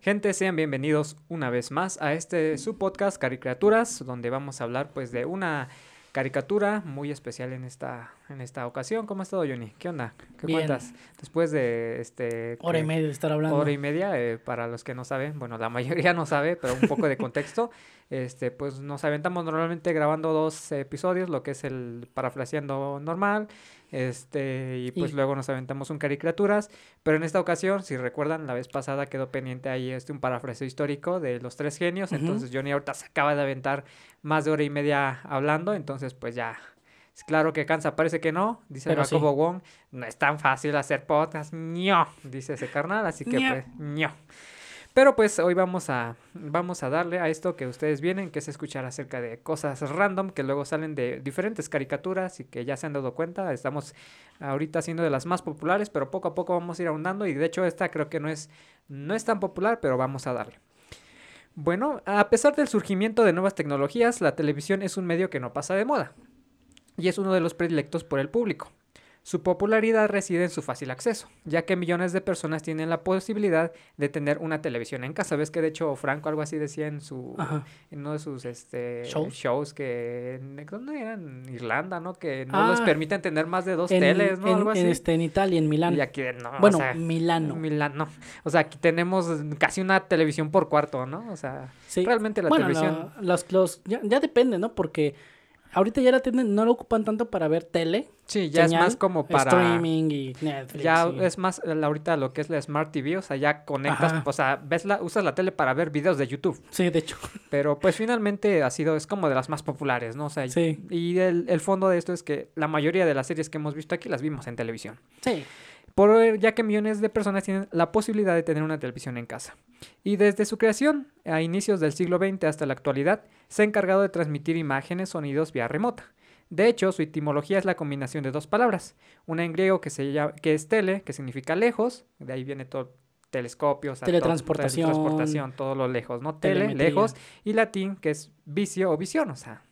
Gente, sean bienvenidos una vez más a este su podcast Caricaturas, donde vamos a hablar pues de una caricatura muy especial en esta en esta ocasión. ¿Cómo has estado, Johnny? ¿Qué onda? ¿Qué Bien. cuentas? Después de este Hora y media de estar hablando. hora y media, eh, para los que no saben, bueno, la mayoría no sabe, pero un poco de contexto, este, pues nos aventamos normalmente grabando dos episodios, lo que es el parafraseando normal, este, y pues Y- luego nos aventamos un caricaturas, pero en esta ocasión, si recuerdan, la vez pasada quedó pendiente ahí este un parafraseo histórico de los tres genios, entonces Johnny ahorita se acaba de aventar más de hora y media hablando, entonces pues ya... Claro que cansa, parece que no, dice Pero Jacobo sí. Wong, no es tan fácil hacer podcast, ño, dice ese carnal, así que Ño. pues, ño. Pero pues hoy vamos a, vamos a darle a esto que ustedes vienen, que es escuchar acerca de cosas random que luego salen de diferentes caricaturas y que ya se han dado cuenta. Estamos ahorita haciendo de las más populares, pero poco a poco vamos a ir ahondando y de hecho esta creo que no es, no es tan popular, pero vamos a darle. Bueno, a pesar del surgimiento de nuevas tecnologías, la televisión es un medio que no pasa de moda y es uno de los predilectos por el público. Su popularidad reside en su fácil acceso, ya que millones de personas tienen la posibilidad de tener una televisión en casa. Ves que de hecho Franco algo así decía en su Ajá. en uno de sus este, ¿Shows? shows que en, ¿dónde era? En Irlanda, ¿no? Que no les Ah, permiten tener más de dos En, teles, ¿no? en- algo en así. este, en Italia, en Milán. Y aquí no, o bueno, sea, Milano. Milán, no. O sea, aquí tenemos casi una televisión por cuarto, ¿no? O sea, Sí. realmente la bueno, televisión la- los, los- ya, ya depende, ¿no? Porque ahorita ya la tienen, no lo ocupan tanto para ver tele, sí, ya señal, es más como para streaming y Netflix. Ya y- es más ahorita lo que es la Smart TV, o sea, ya conectas, Ajá. o sea, ves la, usas la tele para ver videos de YouTube, Sí, de hecho. pero pues finalmente ha sido, es como de las más populares, ¿no? O sea, Sí. y el, el fondo de esto es que la mayoría de las series que hemos visto aquí las vimos en televisión. Sí. Por, ya que millones de personas tienen la posibilidad de tener una televisión en casa. Y desde su creación, a inicios del siglo XX hasta la actualidad, se ha encargado de transmitir imágenes, sonidos vía remota. De hecho, su etimología es la combinación de dos palabras. Una en griego que, se llama, que es tele, que significa lejos, de ahí viene todo telescopio, o sea, todo- Teletransportación. teletransportación, todo lo lejos, ¿no? Tele, Telemetría. lejos, y latín, que es vicio o visión, o sea,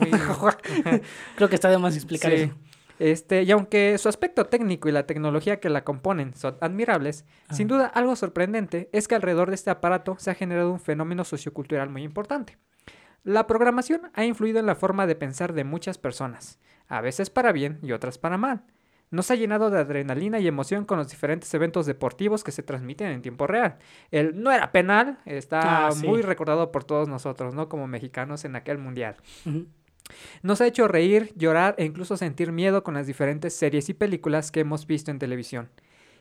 muy... Creo que está de más explicar Sí. eso. Este, y aunque su aspecto técnico y la tecnología que la componen son admirables, sin duda algo sorprendente es que alrededor de este aparato se ha generado un fenómeno sociocultural muy importante. La programación ha influido en la forma de pensar de muchas personas, a veces para bien y otras para mal. Nos ha llenado de adrenalina y emoción con los diferentes eventos deportivos que se transmiten en tiempo real. El no era penal está Ah, sí. muy recordado por todos nosotros, ¿no? Como mexicanos en aquel mundial. Nos ha hecho reír, llorar e incluso sentir miedo con las diferentes series y películas que hemos visto en televisión.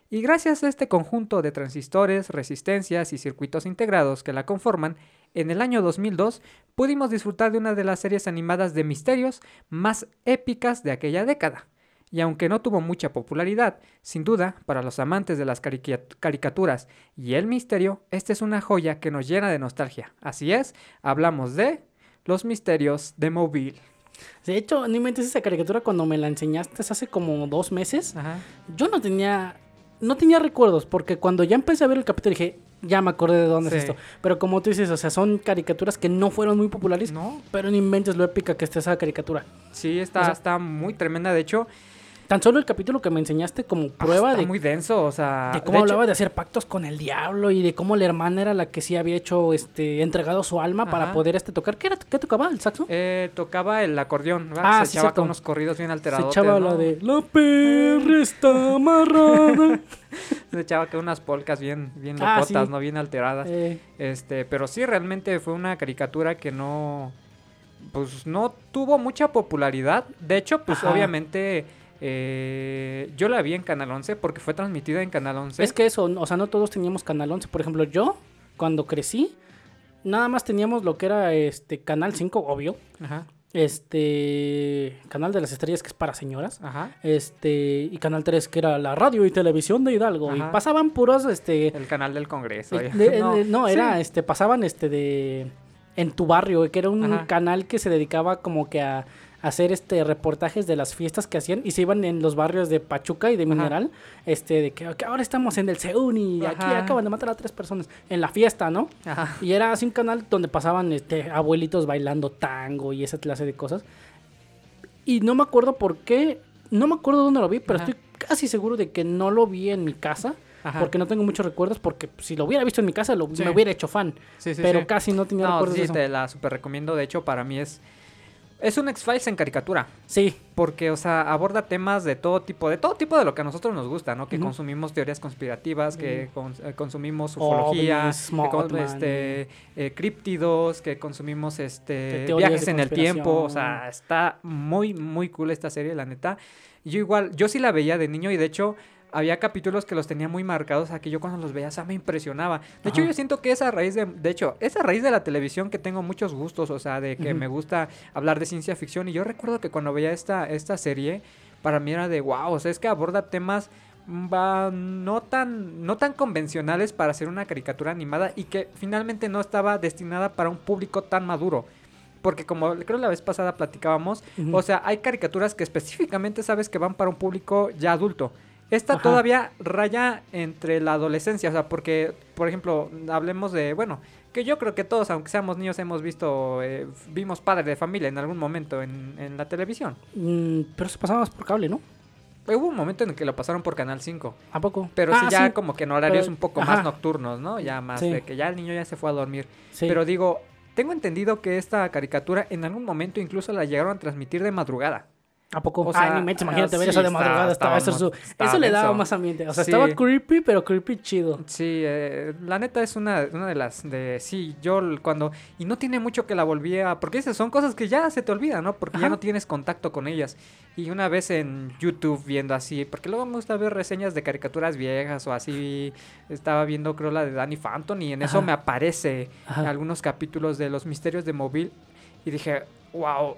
Y gracias a este conjunto de transistores, resistencias y circuitos integrados que la conforman, en el año 2002 pudimos disfrutar de una de las series animadas de misterios más épicas de aquella década. Y aunque no tuvo mucha popularidad, sin duda, para los amantes de las carica- caricaturas y el misterio, esta es una joya que nos llena de nostalgia. Así es, hablamos de Los misterios de Mobile. De hecho, no inventes esa caricatura cuando me la enseñaste hace como dos meses. Ajá. Yo no tenía. No tenía recuerdos, porque cuando ya empecé a ver el capítulo dije, ya me acordé de dónde es esto. Pero como tú dices, o sea, son caricaturas que no fueron muy populares, No, pero no inventes lo épica que está esa caricatura. sí, está, O sea- está muy tremenda. De hecho, Tan solo el capítulo que me enseñaste como ah, prueba está de, muy denso. O sea, de de cómo hecho- hablaba de hacer pactos con el diablo y de cómo la hermana era la que sí había hecho, este, entregado su alma para poder este tocar. ¿Qué era? ¿Qué tocaba? ¿El saxo? eh, tocaba el acordeón. ¿verdad? Ah, Se sí, echaba cierto. con unos corridos bien Se alterados. echaba la de La perra está amarrada. Se echaba con unas polcas bien, bien Ah, locotas, sí. ¿no? Bien alteradas. Eh, Este, pero sí, realmente fue una caricatura que no, pues no tuvo mucha popularidad. De hecho, pues Ajá. obviamente eh, yo la vi en Canal 11 porque fue transmitida en Canal 11. Es que eso, o sea, no todos teníamos Canal 11. Por ejemplo, yo, cuando crecí, nada más teníamos lo que era este Canal 5, obvio. Ajá, Este. Canal de las Estrellas, que es para señoras. ajá. Este. Y Canal 3, que era la radio y televisión de Hidalgo. Ajá. Y pasaban puros, este. El canal del Congreso. eh, de- no, era, sí. este, pasaban este de. En tu barrio, que era un canal que se dedicaba como que a hacer este reportajes de las fiestas que hacían y se iban en los barrios de Pachuca y de Ajá. Mineral, este de que, que ahora estamos en el Seún y aquí acaban de matar a tres personas en la fiesta, ¿no? Ajá. Y era así un canal donde pasaban este abuelitos bailando tango y esa clase de cosas. Y no me acuerdo por qué, no me acuerdo dónde lo vi, pero estoy casi seguro de que no lo vi en mi casa, Ajá. porque no tengo muchos recuerdos, porque si lo hubiera visto en mi casa lo, Sí. me hubiera hecho fan, Sí, sí, pero casi no tenía No, recuerdos sí, de eso. te la super recomiendo. De hecho, para mí es. Es un X-Files en caricatura. Sí, Porque, o sea, aborda temas de todo tipo, de todo tipo de lo que a nosotros nos gusta, ¿no? Que consumimos teorías conspirativas, que cons- eh, consumimos ufología, que con- este, eh, críptidos, que consumimos este viajes en el tiempo. O sea, está muy, muy cool esta serie, la neta. Yo igual, yo sí la veía de niño y de hecho había capítulos que los tenía muy marcados, a que yo cuando los veía, o sea, me impresionaba. De hecho, yo siento que esa raíz de, de hecho, esa raíz de la televisión que tengo muchos gustos, o sea, de que me gusta hablar de ciencia ficción. Y yo recuerdo que cuando veía esta, esta serie, para mí era de wow, o sea, es que aborda temas mm, va, no tan no tan convencionales para hacer una caricatura animada y que finalmente no estaba destinada para un público tan maduro. Porque como creo la vez pasada platicábamos, o sea, hay caricaturas que específicamente sabes que van para un público ya adulto. Esta Ajá. todavía raya entre la adolescencia, o sea, porque, por ejemplo, hablemos de, bueno, que yo creo que todos, aunque seamos niños, hemos visto, eh, vimos Padre de Familia en algún momento en, en la televisión. Mm, pero se pasaba más por cable, ¿no? Hubo un momento en el que lo pasaron por Canal 5, ¿A poco? pero Ah, sí ya como que en horarios Pero- un poco ajá. más nocturnos, ¿no? Ya más Sí. de que ya el niño ya se fue a dormir. Sí. Pero digo, tengo entendido que esta caricatura en algún momento incluso la llegaron a transmitir de madrugada. ¿A poco? O ah, sea, ni imagínate ah, ver sí, eso de madrugada. Estaba, estaba eso, estaba eso le daba más ambiente. O sea, Sí. estaba creepy, pero creepy chido. Sí, eh, la neta es una, una de las de sí, yo cuando y no tiene mucho que la volví a porque esas son cosas que ya se te olvidan, ¿no? Porque ya no tienes contacto con ellas. Y una vez en YouTube viendo así, porque luego me gusta ver reseñas de caricaturas viejas o así, estaba viendo creo la de Danny Phantom y en eso me aparece Ajá. algunos capítulos de Los Misterios de Móvil y dije, "Wow,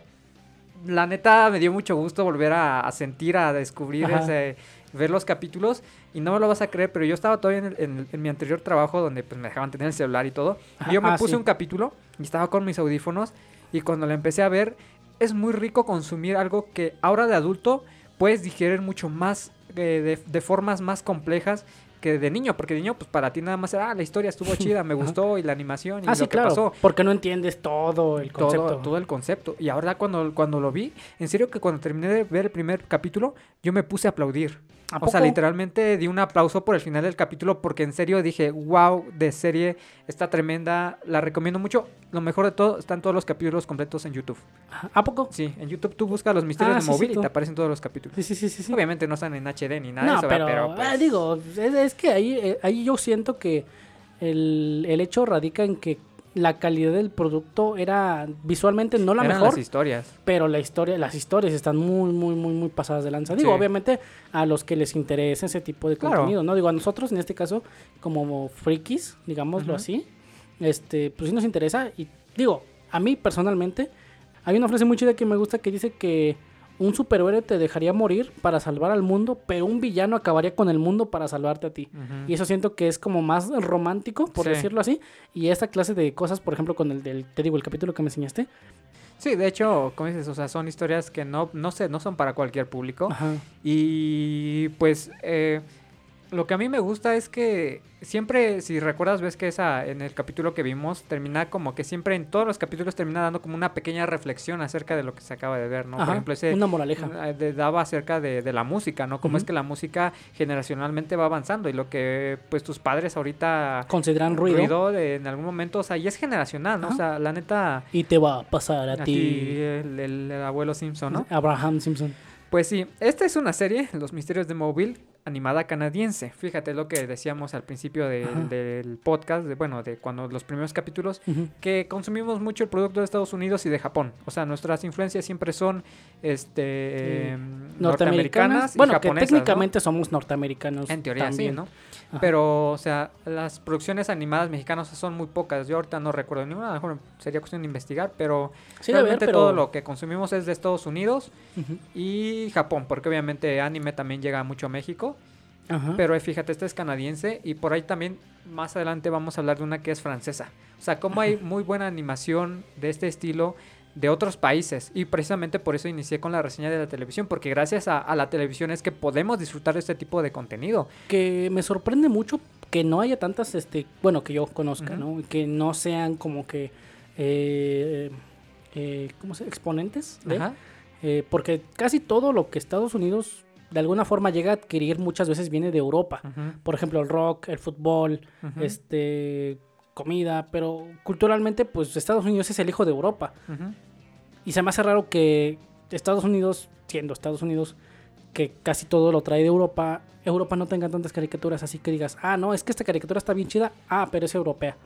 la neta me dio mucho gusto volver a, a sentir, a descubrir Ajá. ese, ver los capítulos y no me lo vas a creer, pero yo estaba todavía en, el- en el- en mi anterior trabajo donde pues me dejaban tener el celular y todo. Y yo me ah, puse sí. un capítulo y estaba con mis audífonos y cuando lo empecé a ver es muy rico consumir algo que ahora de adulto puedes digerir mucho más eh, de, de formas más complejas que de niño, porque de niño pues para ti nada más era, ah, la historia estuvo chida, me gustó y la animación y Ah, lo sí, que claro. pasó Porque no entiendes todo el concepto. todo, todo el concepto. Y ahora cuando, cuando lo vi, en serio que cuando terminé de ver el primer capítulo, yo me puse a aplaudir. ¿A O sea, poco? literalmente di un aplauso por el final del capítulo porque en serio dije, wow, de serie, está tremenda, la recomiendo mucho. Lo mejor de todo, están todos los capítulos completos en YouTube. ¿A poco? Sí, en YouTube tú buscas los misterios Ah, de sí, móvil y te aparecen todos los capítulos. Sí, sí, sí, sí. Obviamente no están en HD ni nada no, de eso, pero, pero pues, ah, digo, es, es que ahí, eh, ahí yo siento que el, el hecho radica en que la calidad del producto era visualmente no la eran mejor, las historias. pero la historia, las historias están muy, muy, muy, muy pasadas de lanza. Digo, Sí. obviamente a los que les interesa ese tipo de Claro. contenido, ¿no? Digo, a nosotros en este caso, como frikis, digámoslo así, este, pues sí nos interesa. Y digo, a mí personalmente, hay una frase muy chida que me gusta que dice que un superhéroe te dejaría morir para salvar al mundo, pero un villano acabaría con el mundo para salvarte a ti. Y eso siento que es como más romántico, por Sí. decirlo así. Y esta clase de cosas, por ejemplo, con el del, te digo, el capítulo que me enseñaste. Sí, de hecho, como dices, o sea, son historias que no, no sé, no son para cualquier público. Ajá. Y pues eh, lo que a mí me gusta es que siempre, si recuerdas, ves que esa en el capítulo que vimos termina como que siempre en todos los capítulos termina dando como una pequeña reflexión acerca de lo que se acaba de ver, ¿no? Ajá, Por ejemplo, ese una moraleja. eh, de- daba acerca de, de la música, ¿no? Cómo es que la música generacionalmente va avanzando y lo que pues tus padres ahorita Consideran ruido, de- en algún momento, o sea, y es generacional, ¿no? O sea, la neta y te va a pasar a, ti, el, el- el abuelo Simpson, ¿no? Abraham Simpson. Pues sí, esta es una serie, Los Misterios de Mobile, animada canadiense. Fíjate lo que decíamos al principio de- del podcast, de, bueno, de cuando los primeros capítulos, que consumimos mucho el producto de Estados Unidos y de Japón. O sea, nuestras influencias siempre son este, em, norteamericanas y Bueno, que japonesas, ¿no? técnicamente somos norteamericanos. En teoría también. sí, ¿no? Ajá. Pero, o sea, las producciones animadas mexicanas son muy pocas. Yo ahorita no recuerdo ninguna, a lo mejor sería cuestión de investigar, pero Sí, realmente pero... todo lo que consumimos es de Estados Unidos y Japón, porque obviamente anime también llega mucho a México. Ajá. Pero eh, fíjate, esta es canadiense y por ahí también más adelante vamos a hablar de una que es francesa. O sea, como hay muy buena animación de este estilo de otros países y precisamente por eso inicié con la reseña de la televisión, porque gracias a, a la televisión es que podemos disfrutar de este tipo de contenido. que me sorprende mucho que no haya tantas, este, bueno, que yo conozca. ¿no? Que no sean como que, eh, eh, ¿cómo se? Exponentes Ajá. porque casi todo lo que Estados Unidos de alguna forma llega a adquirir muchas veces viene de Europa. Por ejemplo, el rock, el fútbol, este comida, pero culturalmente pues Estados Unidos es el hijo de Europa. Y se me hace raro que Estados Unidos, siendo Estados Unidos, que casi todo lo trae de Europa, Europa no tenga tantas caricaturas, así que digas, ah, no, es que esta caricatura está bien chida, ah, pero es europea.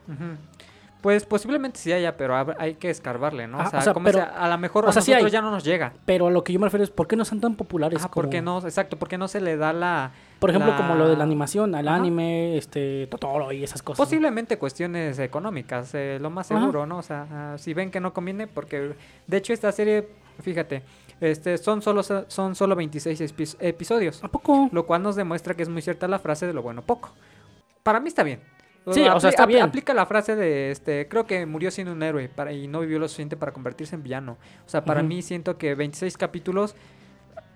Pues posiblemente sí haya, pero hay que escarbarle, ¿no? Ah, o sea, o sea, como pero- sea, a lo mejor o a sea, sí nosotros hay. ya no nos llega. Pero a lo que yo me refiero es, ¿por qué no son tan populares? Ah, ¿por qué como- no? Exacto, ¿por qué no se le da la... Por ejemplo, la- como lo de la animación, al Ajá. anime, este, Totoro y esas cosas. ¿no? Posiblemente cuestiones económicas, eh, lo más Ajá. seguro, ¿no? O sea, ah, si ven que no conviene, porque de hecho esta serie, fíjate, este, son solo son solo 26 epi- episodios, ¿A poco? lo cual nos demuestra que es muy cierta la frase de lo bueno poco. Para mí está bien. Sí, o sea, está bien. Aplica la frase de, este, creo que murió siendo un héroe para, y no vivió lo suficiente para convertirse en villano. O sea, para Ujú. mí siento que 26 capítulos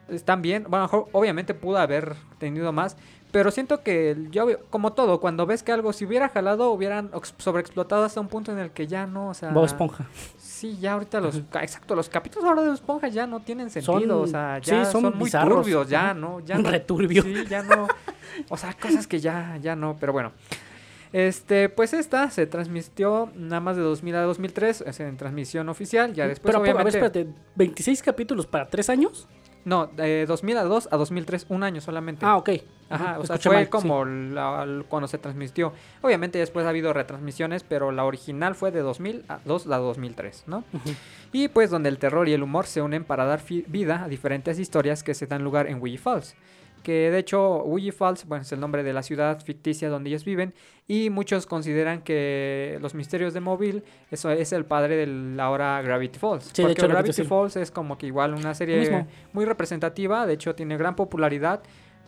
están bien. Bueno, obviamente pudo haber tenido más, pero siento que yo, como todo, cuando ves que algo si hubiera jalado, hubieran ex- sobreexplotado hasta un punto en el que ya no, o sea... Bob Esponja. Sí, ya ahorita los... Exacto, los capítulos ahora de Bob Esponja ya no tienen Son- sentido, o sea, sí, ya son son, muy turbios, ya. ¿no? Ya no- Returbio. Sí, ya no... O sea, cosas que ya, ya no, pero bueno. Este, pues esta se transmitió nada más de 2000 a 2003, es en transmisión oficial, ya después pero, a ver, obviamente... espérate, ¿26 capítulos para 3 años? No, de 2002 a 2003, un año solamente. Ah, ok. Ajá, o sea, fue mal, sí. como la- cuando se transmitió. Obviamente después ha habido retransmisiones, pero la original fue de 2000 a 2 a 2003, ¿no? Ujú. Y pues donde el terror y el humor se unen para dar vida a diferentes historias que se dan lugar en Ouija Falls. Que de hecho Ouija Falls, bueno, es el nombre de la ciudad ficticia donde ellos viven y muchos consideran que Los Misterios de Mobile eso es el padre de la ahora Gravity Falls. Sí, de porque hecho, Gravity. Falls es como que igual una serie muy representativa, de hecho tiene gran popularidad,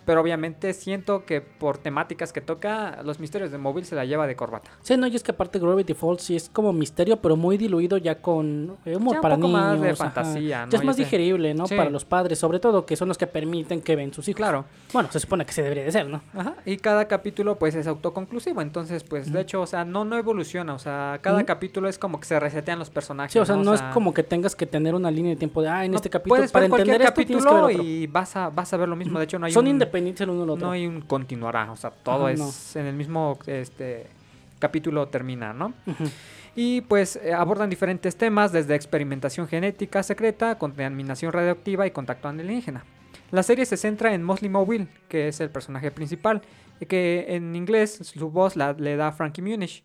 pero obviamente siento que por temáticas que toca, Los Misterios de Mobile se la lleva de corbata. Sí, no, y es que aparte Gravity Falls sí es como misterio, pero muy diluido ya con humor Ya un para poco niños. más de ajá. fantasía, ¿no? Ya es más digerible, ¿no? Sí. Para los padres, sobre todo, que son los que permiten que ven sus hijos. Claro. Bueno, se supone que se debería de ser, ¿no? Ajá, y cada capítulo pues es autoconclusivo, entonces pues de hecho, o sea, no, no evoluciona, o sea, cada capítulo es como que se resetean los personajes. Sí, o sea, no, es como que tengas que tener una línea de tiempo de, ah, en no este capítulo, para entender esto tienes que ver capítulo otro. y vas a, vas a ver lo mismo, de hecho no hay Son un, independientes el uno del otro. no hay un continuará, o sea, todo Ajá, es en el mismo este capítulo termina, ¿no? Ujú. Y pues eh, abordan diferentes temas desde experimentación genética secreta, contaminación radioactiva y contacto alienígena. La serie se centra en Mosley Mobile, que es el personaje principal, y que en inglés su voz la, le da Frankie Muniz.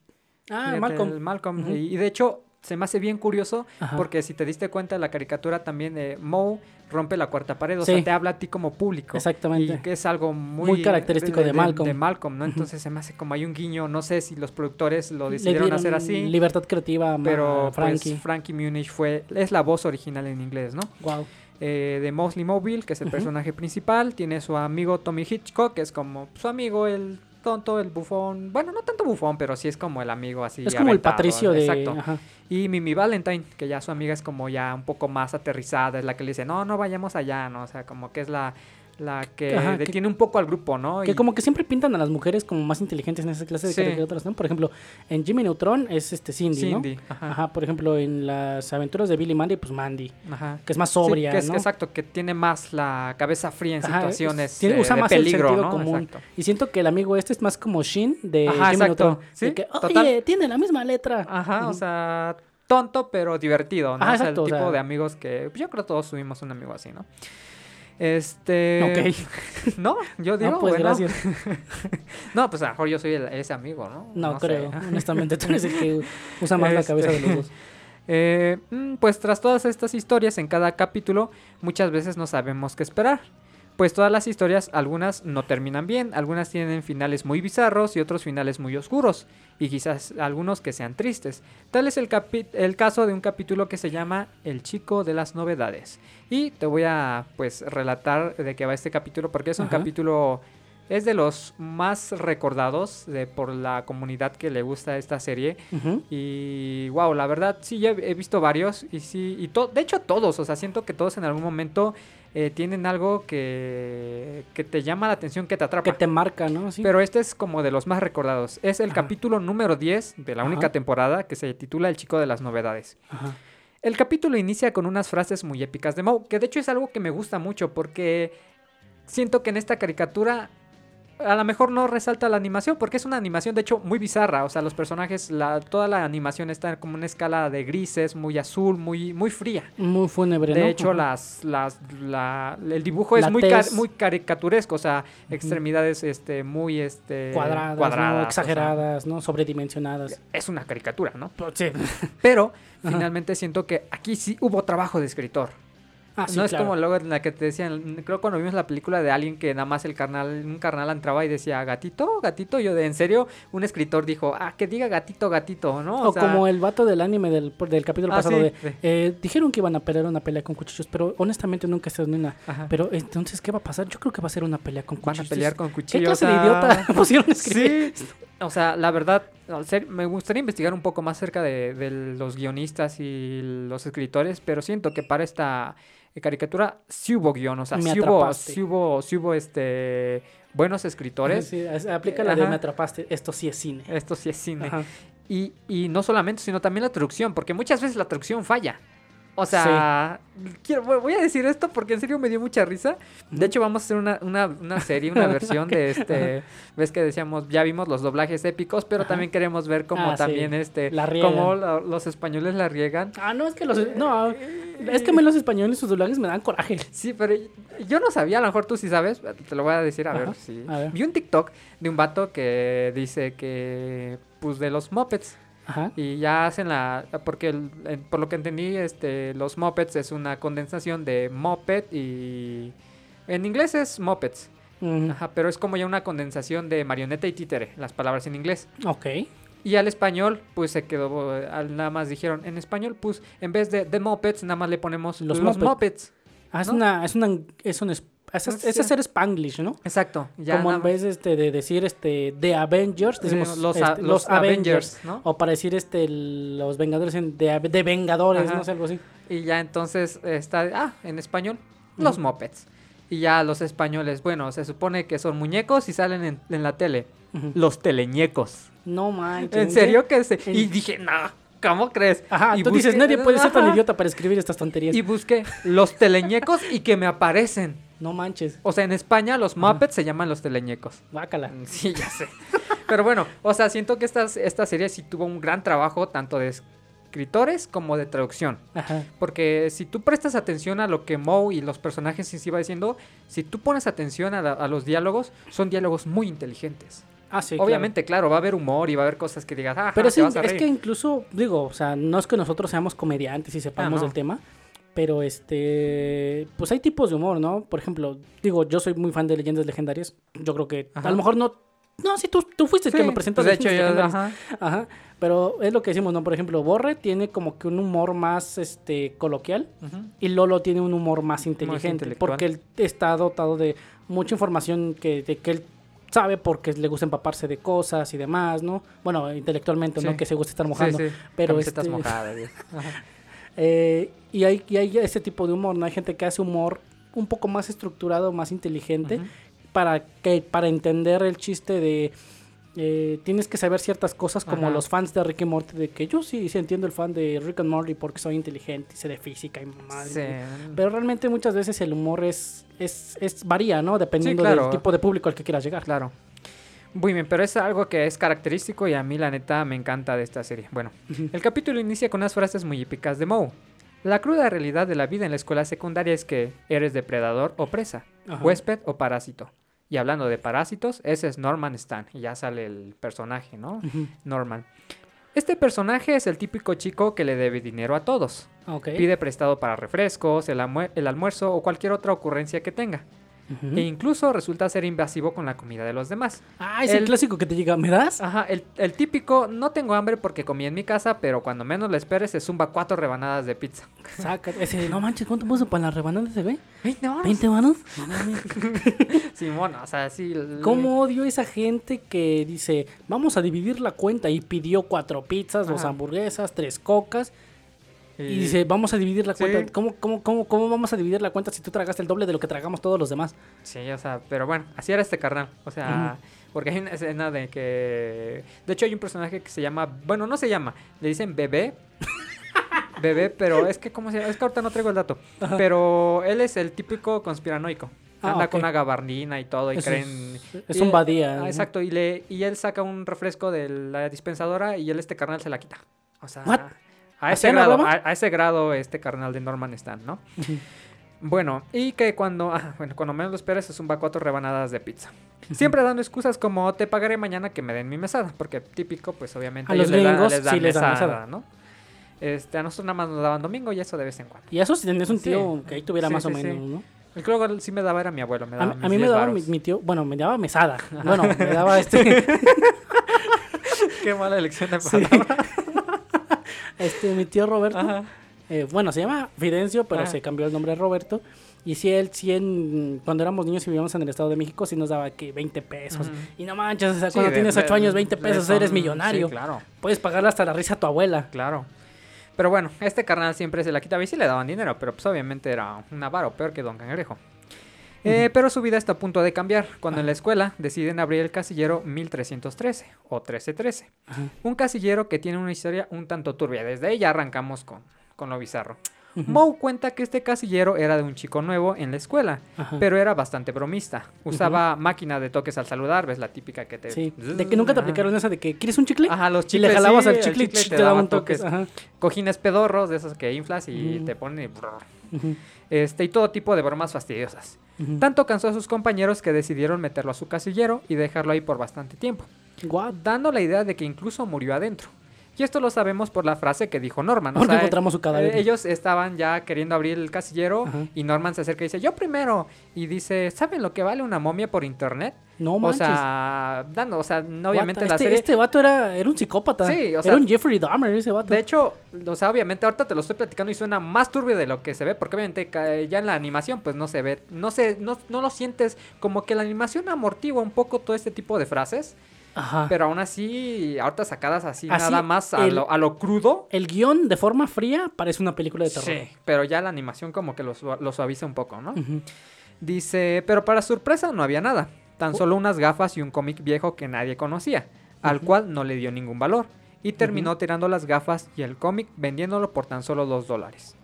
Ah, el- Malcolm. el Malcolm. Ujú. y, y de hecho se me hace bien curioso Ajá. porque si te diste cuenta la caricatura también de Moe rompe la cuarta pared, o Sí. sea, te habla a ti como público. Exactamente. Y que es algo muy, Muy característico de Malcolm. De Malcolm, ¿no? Entonces se me hace como hay un guiño, no sé si los productores lo decidieron hacer así. Libertad creativa Pero Frankie. pues Frankie Muniz fue, es la voz original en inglés, ¿no? Wow. Eh, de Mosley Mobile, que es el personaje principal, tiene su amigo Tommy Hitchcock, que es como su amigo, el tonto, el bufón, bueno, no tanto bufón, pero sí es como el amigo así. es como el patricio de... Exacto. Ajá. Y Mimi Valentine, que ya su amiga es como ya un poco más aterrizada, es la que le dice, no, no vayamos allá, ¿no? O sea, como que es la, la que Ajá, que- detiene un poco al grupo, ¿no? Que Y- como que siempre pintan a las mujeres como más inteligentes en esa clase de Sí. caricaturas, ¿no? Por ejemplo, en Jimmy Neutron es este Cindy, Cindy, ¿no? ajá, Ajá, por ejemplo, en las aventuras de Billy Mandy, pues Mandy, ajá. que es más Sí, sobria, que es- ¿no? Exacto, que tiene más la cabeza fría en Ajá, situaciones tiene- eh, usa de más el peligro, sentido ¿no? común. Exacto. Y siento que el amigo este es más como Shin de Ajá, Jimmy exacto. Neutron. Sí, de que, total. oye, tiene la misma letra. Ajá, o sea, tonto pero divertido, ¿no? Ajá, o sea, exacto, o el tipo sea- de amigos que pues, yo creo que todos tuvimos un amigo así, ¿no? Este, Ok. no, yo digo, no, pues bueno. gracias. No, pues a lo mejor yo soy el- ese amigo, ¿no? No, creo. Honestamente, tú eres el que usa más la Este- cabeza de los dos. Eh, mm, pues tras todas estas historias en cada capítulo, muchas veces no sabemos qué esperar. Pues todas las historias, algunas no terminan bien, algunas tienen finales muy bizarros y otros finales muy oscuros, y quizás algunos que sean tristes. Tal es el, el caso de un capítulo que se llama El chico de las novedades. Y te voy a pues relatar de qué va este capítulo, porque es un Ajá. capítulo, es de los más recordados de, por la comunidad que le gusta esta serie. Y wow, la verdad, sí, ya he visto varios. Y sí, y de hecho todos, o sea, siento que todos en algún momento eh, tienen algo que, que te llama la atención, que te atrapa. Que te marca, ¿no? Sí. Pero este es como de los más recordados. Es el Ajá. capítulo número 10 de la única temporada que se titula El chico de las novedades. Ajá. El capítulo inicia con unas frases muy épicas de Moe, que de hecho es algo que me gusta mucho porque siento que en esta caricatura a lo mejor no resalta la animación porque es una animación de hecho muy bizarra, o sea, los personajes, la, toda la animación está como una escala de grises, muy azul, muy, muy fría. Muy fúnebre, De ¿no? hecho, las, las, la- el dibujo es muy, car- muy caricaturesco, o sea, extremidades este, muy este, cuadradas, ¿no? o sea, exageradas, ¿no? Sobredimensionadas. es una caricatura, ¿no? Pues, Sí. Pero finalmente siento que aquí sí hubo trabajo de escritor. Ah, sí, no es claro. como luego en la que te decían, creo cuando vimos la película de alguien que nada más el carnal, un carnal entraba y decía, gatito, gatito, yo de en serio, un escritor dijo, ah, que diga gatito, gatito, ¿no? O, como el vato del anime del, del capítulo Ah, pasado sí, de... sí. eh, dijeron que iban a pelear una pelea con cuchillos, pero honestamente nunca se una. Ajá. Pero entonces, ¿qué va a pasar? Yo creo que va a ser una pelea con Van a cuchillos. pelear con ¿Qué cuchillos. clase de o sea, idiota pusieron a escribir? Sí, o sea, la verdad, al ser- me gustaría investigar un poco más acerca de, de los guionistas y los escritores, pero siento que para esta caricatura sí hubo guion, o sea, sí hubo, sí hubo, sí hubo este, buenos escritores. Sí, aplica la de me atrapaste. Esto sí es cine. Esto sí es cine. Ajá. Y, y no solamente, sino también la traducción, porque muchas veces la traducción falla. O sea, quiero, voy- a decir esto porque en serio me dio mucha risa. De hecho, vamos a hacer una, una, una serie, una versión de este. Ves que decíamos, ya vimos los doblajes épicos, pero Ajá. también queremos ver cómo Ah, sí. también este. La riegan. cómo lo- los españoles la riegan. Ah, no, es que los... No, es que a mí los españoles sus doblajes me dan coraje. Sí, pero yo no sabía, a lo mejor tú sí sabes, te lo voy a decir, a ver si. Vi un TikTok de un vato que dice que, pues, de los Muppets. Ajá. Y ya hacen la. Porque el- por lo que entendí, este, los Muppets es una condensación de Muppet y. En inglés es Muppets. Mm, Ajá, pero es como ya una condensación de marioneta y títere, las palabras en inglés. ok. Y al español, pues se quedó. al- nada más dijeron, en español, pues en vez de The Muppets, nada más le ponemos Los los. Muppets. Ah, es ¿no? una... Es una... Es un... es, sé. es hacer Spanglish, ¿no? Exacto. Ya Como en vez este, de decir este The Avengers, decimos los, este, a- los Avengers, ¿no? O para decir este los Vengadores en de, Vengadores, Ajá. no sé, algo así. Y ya entonces está, ah, en español, los. Muppets. Y ya los españoles, bueno, se supone que son muñecos y salen en, en la tele. Los teleñecos. No manches. ¿En serio que se? en- Y dije, no, ¿cómo crees? Ajá, y tú dices, nadie puede ser tan Ajá. idiota para escribir estas tonterías. Y busqué los teleñecos y que me aparecen. No manches. O sea, en España los. Muppets se llaman los teleñecos. Bácala. Sí, ya sé. Pero bueno, o sea, siento que esta, esta serie sí tuvo un gran trabajo tanto de escritores como de traducción. Ajá. Porque si tú prestas atención a lo que Moe y los personajes sí se iba diciendo, si tú pones atención a, la- a los diálogos, son diálogos muy inteligentes. Ah, sí. Obviamente, claro. va a haber humor y va a haber cosas que digas, ah, Pero te sí, vas a es reír". que incluso, digo, o sea, no es que nosotros seamos comediantes y sepamos Ah, no. del tema, pero este, pues hay tipos de humor, ¿no? Por ejemplo, digo, yo soy muy fan de leyendas legendarias. Yo creo que Ajá. a lo mejor no. No, sí, tú, tú fuiste el que me presentó pues, de hecho, yo, ajá. Ajá. Pero es lo que decimos, ¿no? Por ejemplo, Borre tiene como que un humor más este coloquial y Lolo tiene un humor más inteligente. porque él está dotado de mucha información que, de que él sabe porque le gusta empaparse de cosas y demás, ¿no? Bueno, intelectualmente, ¿no? Que se gusta estar mojando. Sí, sí. pero Camisetas este- mojadas. ajá. Eh, y, hay, y hay ese tipo de humor, ¿no? Hay gente que hace humor un poco más estructurado, más inteligente, para, que, para entender el chiste de... eh, tienes que saber ciertas cosas como Ajá. los fans de Rick y Morty, de que yo sí, sí entiendo el fan de Rick and Morty porque soy inteligente y sé de física y. Sí. Pero realmente muchas veces el humor es, es, es varía, ¿no? Dependiendo claro. del tipo de público al que quieras llegar. Claro. Muy bien, pero es algo que es característico y a mí la neta me encanta de esta serie. Bueno, el capítulo inicia con unas frases muy épicas de Moe. La cruda realidad de la vida en la escuela secundaria es que eres depredador o presa, Ajá. huésped o parásito. Y hablando de parásitos, ese es Norman Stan. Y ya sale el personaje, ¿no? Norman. Este personaje es el típico chico que le debe dinero a todos. Pide prestado para refrescos, el, el almuerzo o cualquier otra ocurrencia que tenga. E incluso resulta ser invasivo con la comida de los demás. Ah, es el, el- clásico que te llega, ¿me das? Ajá, el, el típico, no tengo hambre porque comí en mi casa, pero cuando menos lo esperes se zumba cuatro rebanadas de pizza. Saca, ese, no manches, ¿cuánto puso para la rebanada ese güey? ¿20 ¿20 manos? Simón, o sea, sí. ¿Cómo odio esa gente que dice, vamos a dividir la cuenta y pidió cuatro pizzas, dos hamburguesas, tres cocas y dice, vamos a dividir la Sí. cuenta? ¿Cómo, cómo, cómo, ¿Cómo vamos a dividir la cuenta si tú tragaste el doble de lo que tragamos todos los demás? Sí, o sea, pero bueno, así era este carnal. O sea, porque hay una escena de que. De hecho, hay un personaje que se llama. Bueno, no se llama, le dicen bebé. bebé, pero es que, ¿cómo se llama? Es que ahorita no traigo el dato. Pero él es el típico conspiranoico. Ah, anda con una gabardina y todo y Eso creen... es, un badía. Ah, ¿no? exacto, y, le, y él saca un refresco de la dispensadora y él este carnal se la quita. O sea, What? A ¿Así ese, grado, a, a ese grado este carnal de Norman están, ¿no? Bueno, y que cuando, ah, bueno, cuando menos lo esperes es un va cuatro rebanadas de pizza. Siempre dando excusas como te pagaré mañana que me den mi mesada, porque típico, pues obviamente A los ellos le dan- gringos les dan sí les dan mesada. ¿no? Este, a nosotros nada más nos daban domingo y eso de vez en cuando. Y eso si tenías un Sí. tío que ahí tuviera Sí, más o menos, ¿no? El que luego sí me daba era mi abuelo, me A, daba a mis mí me 10 daba mi, tío, bueno, me daba mesada. Bueno, me daba este, Qué mala elección de palabras. Este, mi tío Roberto. Ajá. eh, bueno, se llama Fidencio, pero se cambió el nombre a Roberto. Y si él, si en- cuando éramos niños y vivíamos en el Estado de México, sí nos daba que 20 pesos. Y no manches, o sea, Sí, cuando de- tienes de- 8 años, 20 de- pesos, son- eres millonario. Sí, claro, Puedes pagarle hasta la risa a tu abuela. claro. Pero bueno, este carnal siempre se la quitaba y sí le daban dinero, pero pues obviamente era un avaro, peor que Don Cangrejo. Eh, pero su vida está a punto de cambiar cuando en la escuela deciden abrir el casillero 1313 o 1313. Ajá. Un casillero que tiene una historia un tanto turbia. Desde ahí ya arrancamos con, con lo bizarro. Ujú. Moe cuenta que este casillero era de un chico nuevo en la escuela, Ajá. pero era bastante bromista. Usaba máquina de toques al saludar, ves la típica que te... Sí, de que nunca te Ajá. aplicaron esa de que ¿quieres un chicle? Ajá, los y chicles. le jalabas sí, al el chicle y chicle te, daban toques. toques. Ajá. Cojines pedorros de esos que inflas y te ponen y este y todo tipo de bromas fastidiosas. Tanto cansó a sus compañeros que decidieron meterlo a su casillero y dejarlo ahí por bastante tiempo, dando la idea de que incluso murió adentro. Y esto lo sabemos por la frase que dijo Norman. o Porque sea, encontramos su cadáver. eh, ellos estaban ya queriendo abrir el casillero Ajá. y Norman se acerca y dice, yo primero. Y dice, ¿saben lo que vale una momia por internet? No o manches. sea, dando, o sea, no, obviamente la este, serie... este vato era, era un psicópata. Sí, o sea- era un Jeffrey Dahmer ese vato. De hecho, o sea, obviamente ahorita te lo estoy platicando y suena más turbio de lo que se ve, porque obviamente ca- ya en la animación pues no se ve, no se, no, no lo sientes como que la animación amortigua un poco todo este tipo de frases, Ajá. pero aún así, ahorita sacadas así, Así, nada más a, el- lo, a lo crudo. El guion de forma fría parece una película de terror. Sí, pero ya la animación como que lo, sua- lo suaviza un poco, ¿no? Dice, pero para sorpresa no había nada, tan Oh. solo unas gafas y un cómic viejo que nadie conocía, al cual no le dio ningún valor, y terminó tirando las gafas y el cómic vendiéndolo por tan solo dos dólares.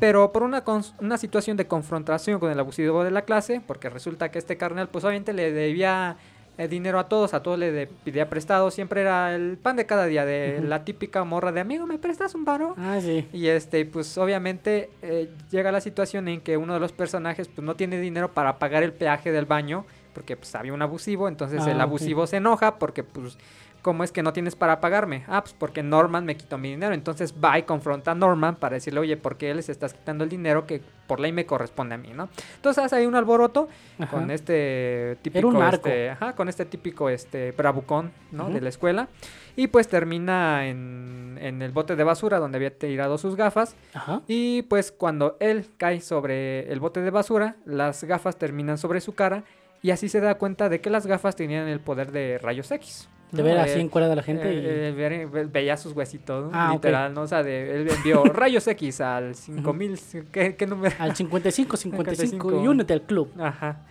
Pero por una, una situación de confrontación con el abusivo de la clase, porque resulta que este carnal pues obviamente le debía eh, dinero a todos, a todos le de- pedía prestado, siempre era el pan de cada día, de la típica morra de amigo, ¿me prestas un varo? Ah, sí. Y este, pues obviamente eh, llega la situación en que uno de los personajes pues no tiene dinero para pagar el peaje del baño, porque pues había un abusivo, entonces Ah, el abusivo se enoja porque pues, ¿cómo es que no tienes para pagarme? Ah, pues porque Norman me quitó mi dinero, entonces va y confronta a Norman para decirle, oye, ¿por qué les estás quitando el dinero que por ley me corresponde a mí, no? Entonces hay un alboroto Ajá. con este típico, un narco. este, ajá, con este típico, este, bravucón. De la escuela. Y pues termina en, en el bote de basura donde había tirado sus gafas. Ajá. Y pues cuando él cae sobre el bote de basura, las gafas terminan sobre su cara. Y así se da cuenta de que las gafas tenían el poder de rayos X. De ver Eh, así en cuera de la gente. y- eh, eh, ver- veía sus huesitos. Ah, ok. literal, ¿no? O sea, de, él envió rayos X al 5000, ¿qué, qué número? Al 55, 55 y 55. únete al club. Ajá.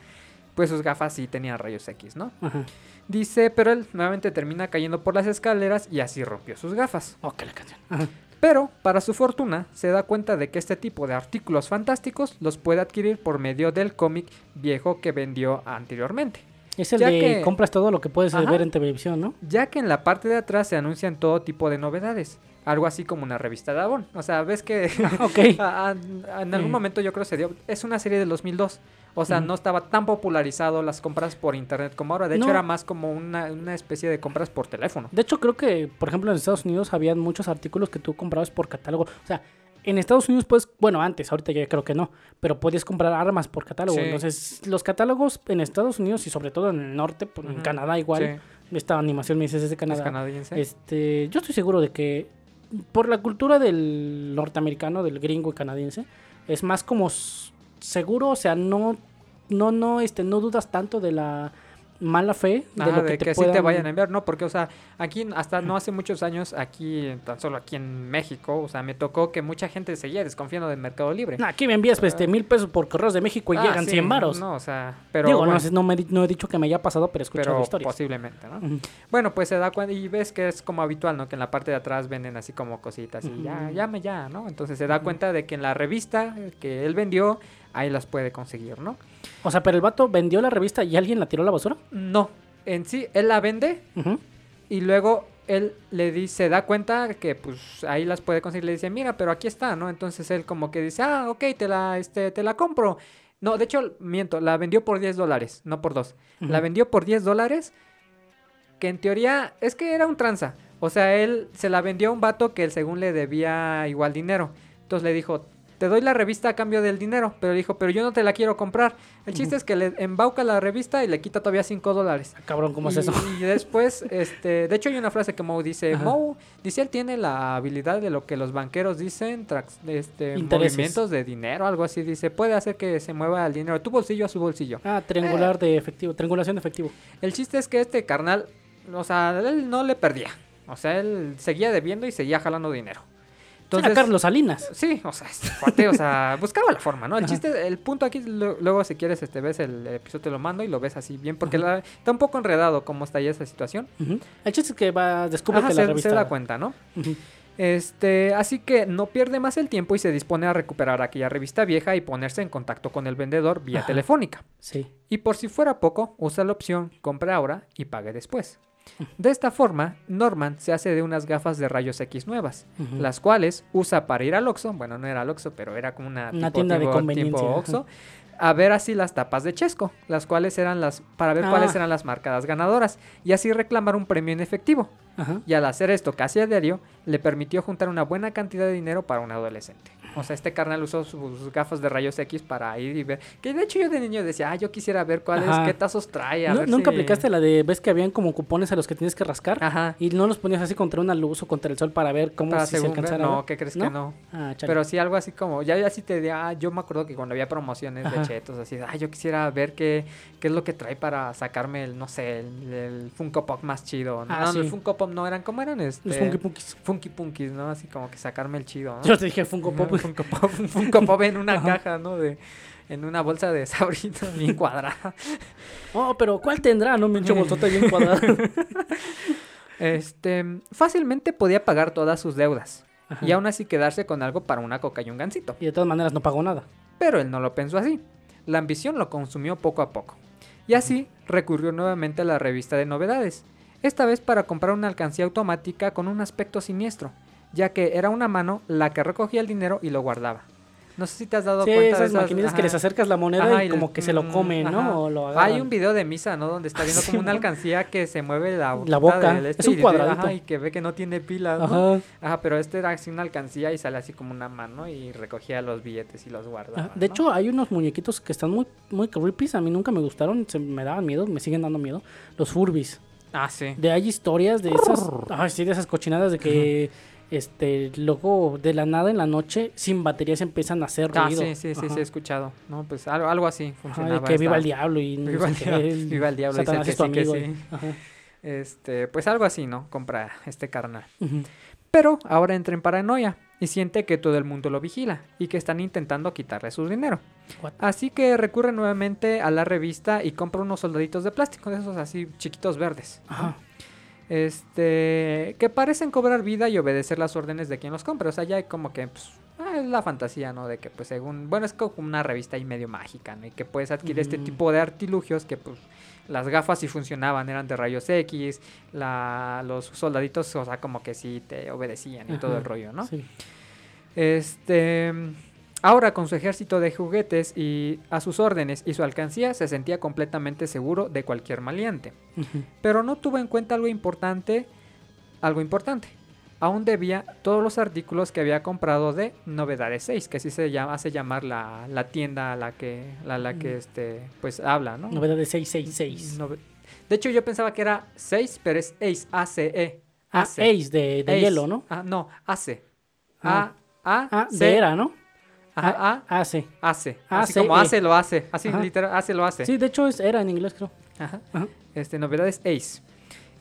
Pues sus gafas sí tenían rayos X, ¿no? Ajá. Dice, pero él nuevamente termina cayendo por las escaleras y así rompió sus gafas. Oh, que la canción. Ajá. Pero, para su fortuna, se da cuenta de que este tipo de artículos fantásticos los puede adquirir por medio del cómic viejo que vendió anteriormente. Es el Ya de que- compras todo lo que puedes Ajá. ver en televisión, ¿no? Ya que en la parte de atrás se anuncian todo tipo de novedades. Algo así como una revista de Avon. O sea, ves que ok. a- a- en algún momento yo creo que se dio... Es una serie del 2002. O sea, no estaba tan popularizado las compras por internet como ahora. De hecho, era más como una, una especie de compras por teléfono. De hecho, creo que, por ejemplo, en Estados Unidos habían muchos artículos que tú comprabas por catálogo. O sea, en Estados Unidos, pues, bueno, antes, ahorita ya creo que no, pero podías comprar armas por catálogo. Sí. Entonces, los catálogos en Estados Unidos y sobre todo en el norte, pues, en. Canadá igual, Sí, esta animación me dices es de es Canadá. canadiense. Este, yo estoy seguro de que por la cultura del norteamericano, del gringo y canadiense, es más como seguro, o sea, no, no, no, este, no dudas tanto de la mala fe de Ajá, lo de que, que, te sí te puedan- vayan a enviar, ¿no? Porque, o sea, aquí hasta no hace muchos años, aquí, tan solo aquí en México, o sea, me tocó que mucha gente seguía desconfiando del Mercado Libre. No, aquí me envías pues, este, mil pesos por correos de México y Ah, llegan sí, 100 varos. No, o sea, pero, Digo, bueno, no, no, me, no he dicho que me haya pasado, pero he escuchado pero historias. posiblemente, ¿no? Bueno, pues se da cuenta y ves que es como habitual, ¿no? Que en la parte de atrás venden así como cositas y ya, Ujú. llame ya, ¿no? Entonces se da cuenta de que en la revista que él vendió, ahí las puede conseguir, ¿no? O sea, pero el vato vendió la revista y alguien la tiró a la basura. No, en sí, él la vende y luego él le dice, da cuenta que pues ahí las puede conseguir, le dice, mira, pero aquí está, ¿no? Entonces él como que dice, ah, ok, te la, este, te la compro. No, de hecho, miento, la vendió por 10 dólares, no por 2. La vendió por 10 dólares, que en teoría es que era un tranza. O sea, él se la vendió a un vato que él según le debía igual dinero. Entonces le dijo, te doy la revista a cambio del dinero. Pero le dijo, pero yo no te la quiero comprar. El chiste es que le embauca la revista y le quita todavía 5 dólares. Ah, Cabrón, ¿cómo es y, eso? Y después, este, de hecho hay una frase que Moe dice, Ajá. Moe, dice él tiene la habilidad de lo que los banqueros dicen, trax- este, Intereses. movimientos de dinero, algo así, dice, puede hacer que se mueva el dinero de tu bolsillo a su bolsillo. Ah, triangular de efectivo, triangulación de efectivo. El chiste es que este carnal, o sea, él no le perdía, o sea, él seguía debiendo y seguía jalando dinero. Entonces, Carlos Salinas. Sí, o sea, este cuate, o sea, buscaba la forma, ¿no? El chiste, el punto aquí, lo- luego si quieres, este, ves el episodio, te lo mando y lo ves así bien, porque la- está un poco enredado cómo está ahí esa situación. El chiste es que va, descubre Ajá, que se, la revista... se da cuenta, ¿no? Este, así que no pierde más el tiempo y se dispone a recuperar aquella revista vieja y ponerse en contacto con el vendedor vía Ajá. telefónica. Sí. Y por si fuera poco, usa la opción compre ahora y pague después. De esta forma, Norman se hace de unas gafas de rayos X nuevas, las cuales usa para ir al Oxxo, bueno, no era al Oxxo, pero era como una, Una tipo- tienda de conveniencia, tipo. Oxxo, a ver así las tapas de Chesco, las cuales eran las para ver cuáles Ah. eran las marcadas ganadoras y así reclamar un premio en efectivo. Ajá. Y al hacer esto casi a diario, le permitió juntar una buena cantidad de dinero para un adolescente. O sea, este carnal usó sus gafas de rayos X para ir y ver. Que de hecho yo de niño decía, ah, yo quisiera ver cuáles, Ajá. qué tazos trae. A ¿Nu- ver ¿Nunca si- aplicaste la de, ves que habían como cupones a los que tienes que rascar? Ajá. Y no los ponías así contra una luz o contra el sol para ver cómo Para si se alcanzara No? ¿qué crees ¿No? que no? Ah. Pero sí algo así como, ya así te di, ah, yo me acuerdo que cuando había promociones Ajá. de chetos, así, ah, yo quisiera ver qué, qué es lo que trae para sacarme el, no sé, el, el Funko Pop más chido. No, Ah, no, sí. el Funko Pop no eran, ¿cómo eran? Este, Los Funky Punkies. Funky Punkies, ¿no? Así como que sacarme el chido, ¿no? Yo te dije Funko Pop. Un Funko Pop, un Funko Pop en una caja, ¿no? De, en una bolsa de sabritos bien cuadrada. Oh, pero ¿cuál tendrá? No me hecho bolsota bien cuadrada. Este, fácilmente podía pagar todas sus deudas Ajá. y aún así quedarse con algo para una coca y un gansito. Y de todas maneras no pagó nada. Pero él no lo pensó así. La ambición lo consumió poco a poco. Y así recurrió nuevamente a la revista de novedades, esta vez para comprar una alcancía automática con un aspecto siniestro, ya que era una mano la que recogía el dinero y lo guardaba. No sé si te has dado Sí, cuenta de esas esas maquinitas que ajá. les acercas la moneda Ajá, y y como que se lo mm, comen, ajá. ¿no? O lo agarran. Hay un video de misa, ¿no? Donde está viendo como una alcancía que se mueve la, La boca, del este es un cuadradito. ajá, y que ve que no tiene pilas, ¿no? Ajá. Ajá, pero este era así una alcancía y sale así como una mano y recogía los billetes y los guardaba. Ajá. De ¿no? hecho, hay unos muñequitos que están muy, muy creepy. A mí nunca me gustaron, se me daban miedo, me siguen dando miedo. Los Furbis. Ah, sí. De hay historias de esas, ay, sí, de esas cochinadas de que este luego de la nada en la noche sin baterías empiezan a hacer Ah, ruido. sí, sí, sí, Ajá. sí, he escuchado. No, pues algo, algo así Ajá, funcionaba. que viva el diablo y no Viva el qué, diablo, el- viva el diablo, dice el Satanás que es tu sí, que amigo, sí. ajá. Este, pues algo así, ¿no? Compra este carnal. Pero ahora entra en paranoia y siente que todo el mundo lo vigila y que están intentando quitarle su dinero. What? Así que recurre nuevamente a la revista y compra unos soldaditos de plástico, de esos así chiquitos verdes. ¿no? Este, que parecen cobrar vida y obedecer las órdenes de quien los compra. O sea, ya hay como que, pues, ah, es la fantasía, ¿no? De que, pues, según, bueno, es como una revista ahí medio mágica, ¿no? Y que puedes adquirir este tipo de artilugios que, pues, las gafas sí funcionaban, eran de rayos X, la, los soldaditos, o sea, como que sí te obedecían y todo el rollo, ¿no? Sí. Este, ahora con su ejército de juguetes y a sus órdenes y su alcancía, se sentía completamente seguro de cualquier maleante pero no tuvo en cuenta algo importante, algo importante. Aún debía todos los artículos que había comprado de Novedades 6, que así se llama, hace llamar la, la tienda a la que, la, la que este, pues habla, ¿no? Novedad de 666. Nove- de hecho, yo pensaba que era 6, pero es Ace, A-C-E. Ah, Ace. De, de hielo, ¿no? Ah, no, ACE. Ah. A, A, Ah, C, de era, ¿no? Ajá, A, Hace. ACE. A, Así como E. hace lo hace. Así Ajá. literal, hace lo hace. Sí, de hecho es era en inglés, creo. Ajá. Ajá. este, novedades Ace.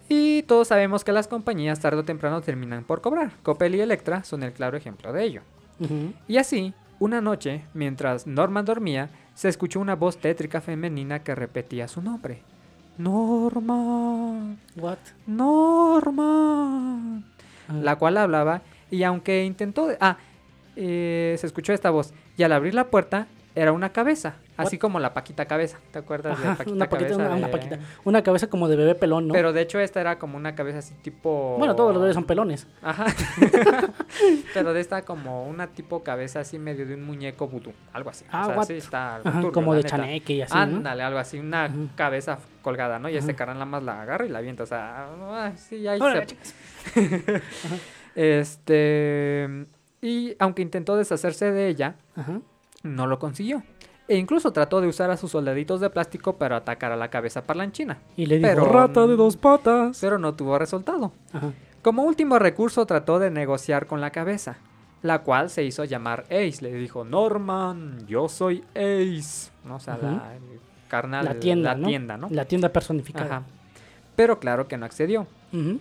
Y todos sabemos que las compañías tarde o temprano terminan por cobrar. Coppel y Electra son el claro ejemplo de ello. Y así, una noche, mientras Norman dormía, se escuchó una voz tétrica femenina que repetía su nombre. Norman, What? Norman. Ah. La cual hablaba y aunque intentó... Ah, eh, se escuchó esta voz. Y al abrir la puerta, era una cabeza, así como la Paquita Cabeza. ¿Te acuerdas de Paquita una paquita, Cabeza? una, una de- paquita. Una cabeza como de bebé pelón, ¿no? Pero de hecho esta era como una cabeza así tipo... Bueno, todos los bebés son pelones. Ajá. Pero de esta como una tipo cabeza así medio de un muñeco vudú, algo así. Ah, o sea, sí está Ajá, turbio, como la de neta. chaneque y así, ¿no? Ándale, algo así, una cabeza colgada, ¿no? Y este carnal nada más la agarra y la avienta, o sea, ah, sí, ahí Órale, se... Este... Y aunque intentó deshacerse de ella, Ajá. no lo consiguió. E incluso trató de usar a sus soldaditos de plástico para atacar a la cabeza parlanchina, Y le dijo, Pero- rata de dos patas. pero no tuvo resultado. Ajá. Como último recurso trató de negociar con la cabeza, la cual se hizo llamar Ace. Le dijo, Norman, yo soy Ace. ¿No? O sea, la carnal, La tienda, la ¿no? tienda, ¿no? La tienda personificada. Ajá. Pero claro que no accedió.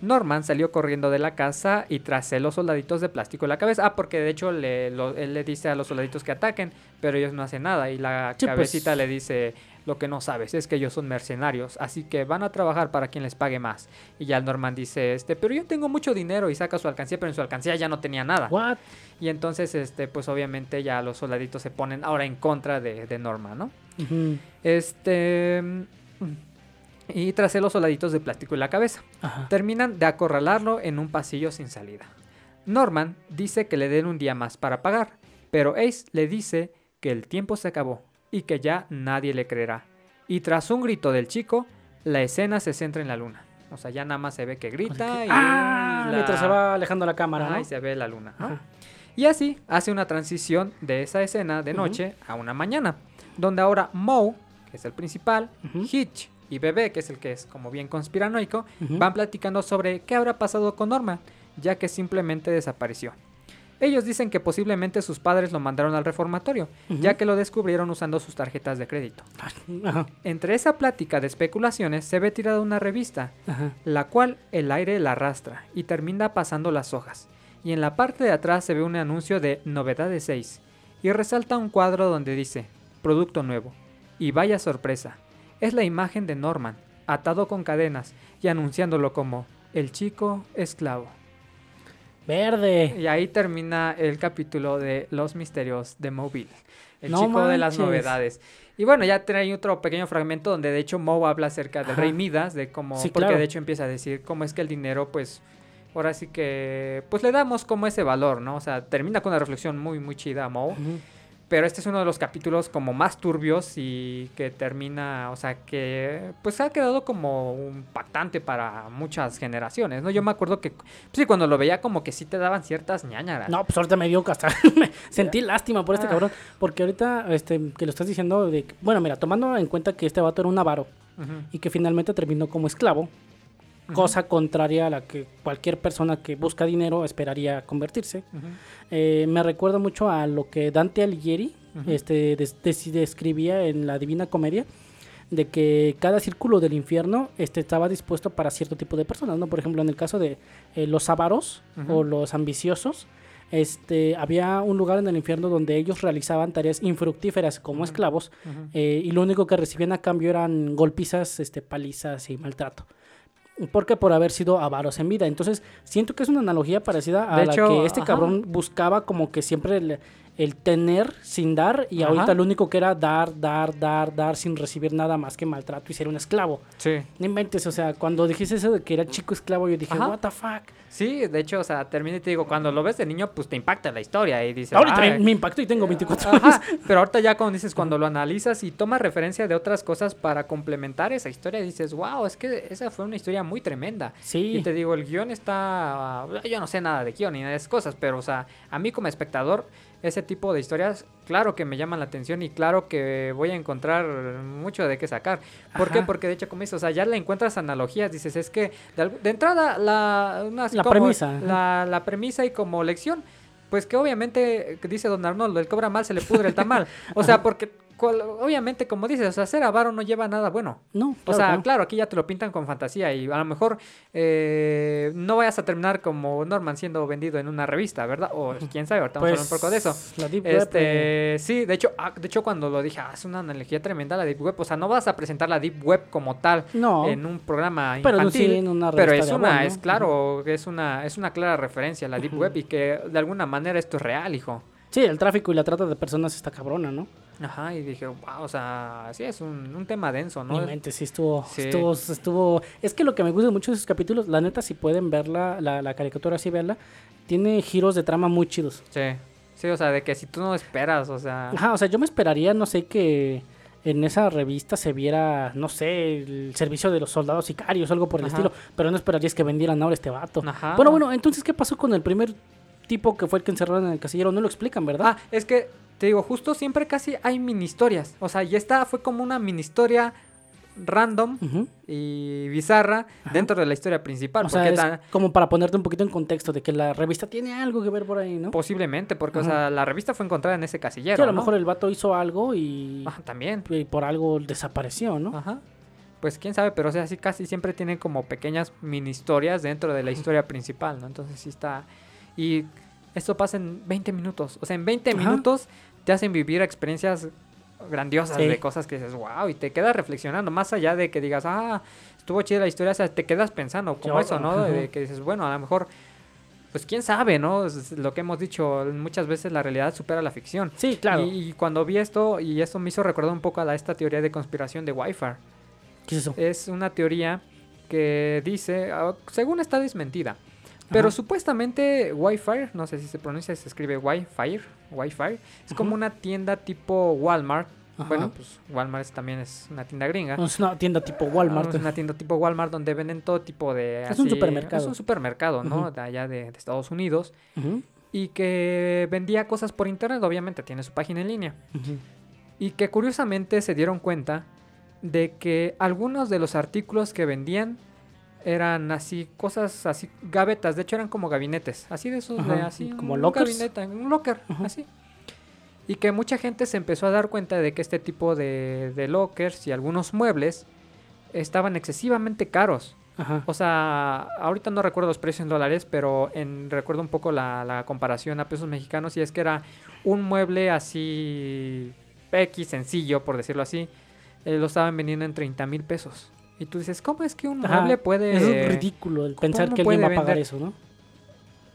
Norman salió corriendo de la casa y tras él los soldaditos de plástico en la cabeza. Ah, porque de hecho le, lo- él le dice a los soldaditos que ataquen, pero ellos no hacen nada. Y la Sí, pues. cabecita le dice, lo que no sabes es que ellos son mercenarios, así que van a trabajar para quien les pague más. Y ya el Norman dice, este, pero yo tengo mucho dinero y saca su alcancía, pero en su alcancía ya no tenía nada. What? Y entonces, este, pues obviamente ya los soldaditos se ponen ahora en contra de, de Norman, ¿no? Este... Y tras él los soldaditos de plástico en la cabeza. Ajá. Terminan de acorralarlo en un pasillo sin salida. Norman dice que le den un día más para pagar, pero Ace le dice que el tiempo se acabó y que ya nadie le creerá. Y tras un grito del chico, la escena se centra en la luna. O sea, ya nada más se ve que grita y, Ah, la- mientras se va alejando la cámara, Ajá, ¿no? y se ve la luna. Y así hace una transición de esa escena de noche a una mañana, donde ahora Moe, que es el principal. Hitch y Bebé, que es el que es como bien conspiranoico, van platicando sobre qué habrá pasado con Norman, ya que simplemente desapareció. Ellos dicen que posiblemente sus padres lo mandaron al reformatorio, ya que lo descubrieron usando sus tarjetas de crédito. Entre esa plática de especulaciones se ve tirada una revista, la cual el aire la arrastra y termina pasando las hojas. Y en la parte de atrás se ve un anuncio de Novedades 6 y resalta un cuadro donde dice Producto nuevo. Y vaya sorpresa, es la imagen de Norman, atado con cadenas y anunciándolo como el chico esclavo. Verde. Y ahí termina el capítulo de Los misterios de Mobile. El No chico de las novedades. Y bueno, ya trae otro pequeño fragmento donde de hecho Moe habla acerca del Ajá. rey Midas, de cómo, Sí, porque claro. de hecho empieza a decir cómo es que el dinero, pues, ahora sí que, pues le damos como ese valor, ¿no? O sea, termina con una reflexión muy, muy chida a Moe. Ujú. Pero este es uno de los capítulos como más turbios y que termina, o sea, que pues ha quedado como impactante para muchas generaciones, ¿no? Yo me acuerdo que, pues sí, cuando lo veía como que sí te daban ciertas ñañaras. No, pues ahorita me dio hasta me sentí lástima por este Ah. cabrón, porque ahorita este que lo estás diciendo de bueno, mira, tomando en cuenta que este vato era un avaro y que finalmente terminó como esclavo, cosa contraria a la que cualquier persona que busca dinero esperaría convertirse. Eh, me recuerda mucho a lo que Dante Alighieri este, des- des- describía en la Divina Comedia, de que cada círculo del infierno este, estaba dispuesto para cierto tipo de personas, ¿no? Por ejemplo, en el caso de eh, los avaros o los ambiciosos, este, había un lugar en el infierno donde ellos realizaban tareas infructíferas como esclavos eh, y lo único que recibían a cambio eran golpizas, este, palizas y maltrato. Porque por haber sido avaros en vida. Entonces, siento que es una analogía parecida a De la hecho, que este ajá. cabrón buscaba como que siempre el, el tener sin dar y Ajá. ahorita lo único que era dar, dar, dar, dar sin recibir nada más que maltrato y ser un esclavo. Sí. No inventes, o sea, cuando dijiste eso de que era chico esclavo, yo dije, Ajá. what the fuck. Sí, de hecho, o sea, termina y te digo, cuando lo ves de niño, pues te impacta la historia y dices, Ahorita "Ay". me impactó y tengo 24 años. Ajá, pero ahorita ya cuando dices, cuando lo analizas y tomas referencia de otras cosas para complementar esa historia, dices, wow, es que esa fue una historia muy tremenda. Sí. Y te digo, el guion está, yo no sé nada de guion ni de esas cosas, pero o sea, a mí como espectador, ese tipo de historias, claro que me llaman la atención y claro que voy a encontrar mucho de qué sacar. ¿Por qué? Porque de hecho, como dices, o sea, ya le encuentras analogías, dices, es que de, entrada la, unas La como premisa, ajá. La, la premisa y como lección, pues que obviamente, dice don Arnoldo, el cobra mal se le pudre el tamal. O sea, porque obviamente, como dices, o sea, ser avaro no lleva nada bueno. No, O claro sea, que no. claro, aquí ya te lo pintan con fantasía y a lo mejor eh, no vayas a terminar como Norman siendo vendido en una revista, ¿verdad? O quién sabe, ahorita vamos a hablar un poco de eso. Pues, La Deep Web, eh, Este, sí, de hecho, ah, de hecho cuando lo dije, ah, es una analogía tremenda la Deep Web, o sea, no vas a presentar la Deep Web como tal no, en un programa pero infantil, sí en una pero es una, es claro, es una, es una clara referencia a la Deep. Web y que de alguna manera esto es real, hijo. Sí, el tráfico y la trata de personas está cabrona, ¿no? Ajá, y dije, wow, o sea, sí es un, un tema denso, ¿no? Mi mente sí estuvo, Sí. estuvo, estuvo... Es que lo que me gusta mucho de esos capítulos, la neta, si pueden verla, la, la caricatura así, verla, tiene giros de trama muy chidos. Sí, sí, o sea, de que si tú no esperas, o sea, Ajá, o sea, yo me esperaría, no sé, que en esa revista se viera, no sé, el servicio de los soldados sicarios algo por el Ajá. estilo, pero no esperarías que vendieran ahora este vato. Ajá. Bueno, bueno, entonces, ¿qué pasó con el primer tipo que fue el que encerraron en el casillero? No lo explican, ¿verdad? Ah, es que te digo, justo siempre casi hay mini historias. O sea, y esta fue como una mini historia random y bizarra Ajá. dentro de la historia principal. O sea, porque es tan- como para ponerte un poquito en contexto de que la revista tiene algo que ver por ahí, ¿no? posiblemente, porque, o sea, la revista fue encontrada en ese casillero. Sí, a lo ¿no? mejor el vato hizo algo y, Ajá, también. y por algo desapareció, ¿no? Ajá. Pues quién sabe, pero o sea, sí casi siempre tienen como pequeñas mini historias dentro de la historia principal, ¿no? Entonces sí está. Y esto pasa en 20 minutos. O sea, en 20 Ajá. minutos te hacen vivir experiencias grandiosas Sí. de cosas que dices, wow, y te quedas reflexionando, más allá de que digas, ah, estuvo chida la historia, o sea, te quedas pensando, como Yo- eso, ¿no? De que dices, bueno, a lo mejor, pues quién sabe, ¿no? Es lo que hemos dicho, muchas veces la realidad supera la ficción. Sí, claro. Y, y cuando vi esto, y esto me hizo recordar un poco a la, esta teoría de conspiración de Wi-Fi. ¿Qué es eso? Es una teoría que dice, ah, según está desmentida, pero Ajá. supuestamente Wi-Fi, no sé si se pronuncia, se escribe Wi-Fi, Wi-Fi, es como una tienda tipo Walmart. Ajá. Bueno, pues Walmart es- también es una tienda gringa. Es una tienda tipo Ah, Walmart. Es una tienda tipo Walmart donde venden todo tipo de... Es un supermercado. Es un supermercado, ¿no? De allá de, de Estados Unidos. Y que vendía cosas por internet, obviamente tiene su página en línea. Y que curiosamente se dieron cuenta de que algunos de los artículos que vendían eran así, cosas así, gavetas, de hecho eran como gabinetes, así de esos, de así, como un lockers. gabinete, un locker, Ajá. así. Y que mucha gente se empezó a dar cuenta de que este tipo de, de lockers y algunos muebles estaban excesivamente caros. Ajá. O sea, ahorita no recuerdo los precios en dólares, pero en, recuerdo un poco la, la comparación a pesos mexicanos y es que era un mueble así X, sencillo, por decirlo así, eh, lo estaban vendiendo en 30 mil pesos. Y tú dices, ¿cómo es que un Ajá, mueble puede... Es ridículo el pensar ¿cómo que alguien va a pagar vender? eso, ¿no?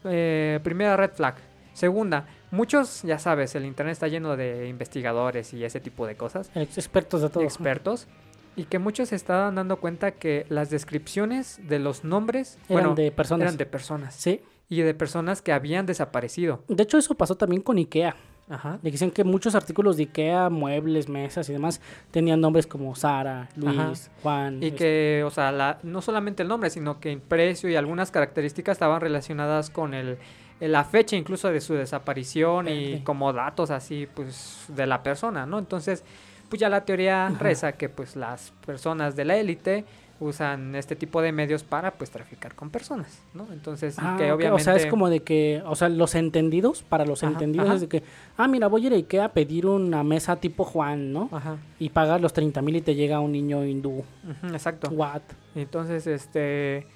Eh, primera red flag. Segunda, muchos, ya sabes, el internet está lleno de investigadores y ese tipo de cosas, Ex- Expertos de todo. expertos, y que muchos se estaban dando cuenta que las descripciones de los nombres Eran bueno, de personas. eran de personas. Sí. y de personas que habían desaparecido. De hecho, eso pasó también con Ikea. Ajá. Le dicen que muchos artículos de Ikea, muebles, mesas y demás, tenían nombres como Sara, Luis, Ajá. Juan. Y este, que, o sea, la- no solamente el nombre, sino que el precio y algunas características estaban relacionadas con el, la fecha incluso de su desaparición y como datos así, pues, de la persona, ¿no? Entonces, pues ya la teoría Ajá. reza que, pues, las personas de la élite usan este tipo de medios para, pues, traficar con personas, ¿no? Entonces, Ah, que obviamente... O sea, es como de que, o sea, los entendidos, para los Ajá, entendidos ajá. es de que, ah, mira, voy a ir a Ikea a pedir una mesa tipo Juan, ¿no? Ajá, Y pagas los 30 mil y te llega un niño hindú. ujú, exacto. What? Entonces, este,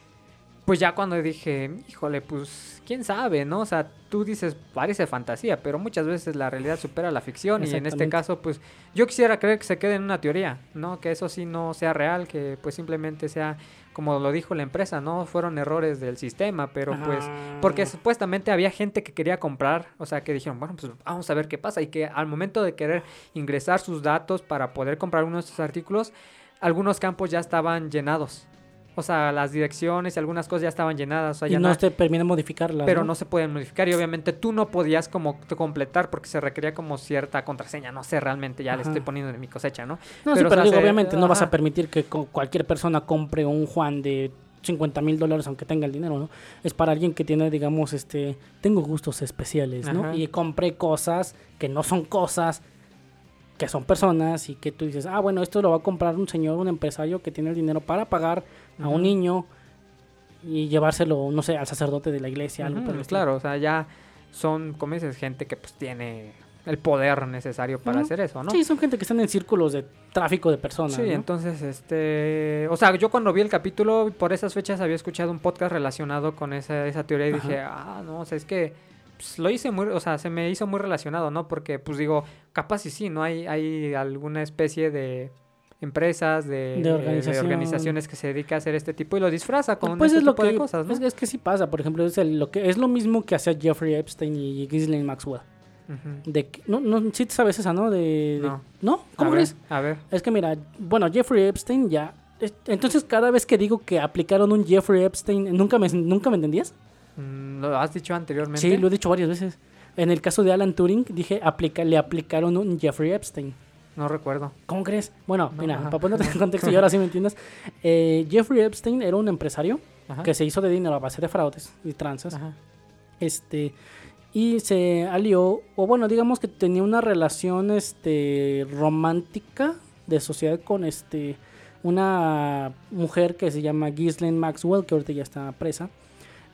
pues ya cuando dije, híjole, pues quién sabe, ¿no? O sea, tú dices, parece fantasía, pero muchas veces la realidad supera la ficción y en este caso, pues yo quisiera creer que se quede en una teoría, ¿no? Que eso sí no sea real, que pues simplemente sea, como lo dijo la empresa, ¿no? Fueron errores del sistema, pero pues... Porque Ah, supuestamente había gente que quería comprar, o sea, que dijeron, bueno, pues vamos a ver qué pasa. Y que al momento de querer ingresar sus datos para poder comprar uno de estos artículos, algunos campos ya estaban llenados. O sea, las direcciones y algunas cosas ya estaban llenadas. O sea, y ya no te permiten modificarlas. pero no se pueden modificar y obviamente tú no podías como completar porque se requería como cierta contraseña. No sé, realmente ya le estoy poniendo en mi cosecha, ¿no? No, sí, pero, o pero sea, digo, se- obviamente no vas a permitir que cualquier persona compre un Juan de 50 mil dólares aunque tenga el dinero, ¿no? Es para alguien que tiene, digamos, este, tengo gustos especiales, ¿no? Ajá. Y compré cosas que no son cosas, que son personas y que tú dices, ah, bueno, esto lo va a comprar un señor, un empresario que tiene el dinero para pagar a un niño y llevárselo, no sé, al sacerdote de la iglesia, algo Ujú, por el estilo. claro, o sea, ya son, como dices, gente que pues tiene el poder necesario para hacer eso, ¿no? Sí, son gente que están en círculos de tráfico de personas. Sí, ¿no? entonces, este, o sea, yo cuando vi el capítulo, por esas fechas había escuchado un podcast relacionado con esa, esa teoría y Ajá. dije, ah, no, o sea, es que pues, lo hice muy, o sea, se me hizo muy relacionado, ¿no? Porque, pues digo, capaz y sí, ¿no? Hay, hay alguna especie de empresas, de, De organización. organizaciones que se dedica a hacer este tipo y lo disfraza con pues este es lo que de cosas, ¿no? es, es que sí pasa por ejemplo es el- lo que es lo mismo que hacía Jeffrey Epstein y Ghislaine Maxwell. De no, no, sí te sabes esa, ¿no? De, No. ¿No? ¿Cómo a ver, crees? A ver. Es que mira, bueno, Jeffrey Epstein ya... es- Entonces cada vez que digo que aplicaron un Jeffrey Epstein, ¿nunca me, nunca me entendías? Mm, ¿Lo has dicho anteriormente? Sí, lo he dicho varias veces. En el caso de Alan Turing, dije, aplica, le aplicaron un Jeffrey Epstein. No recuerdo. ¿Cómo crees? Bueno, No, mira, ajá. para ponerte en contexto y ahora sí me entiendes. eh, Jeffrey Epstein era un empresario Ajá. que se hizo de dinero a base de fraudes y tranzas. Ajá. Este, y se alió, o bueno, digamos que tenía una relación este, romántica de sociedad con este, una mujer que se llama Ghislaine Maxwell, que ahorita ya está presa.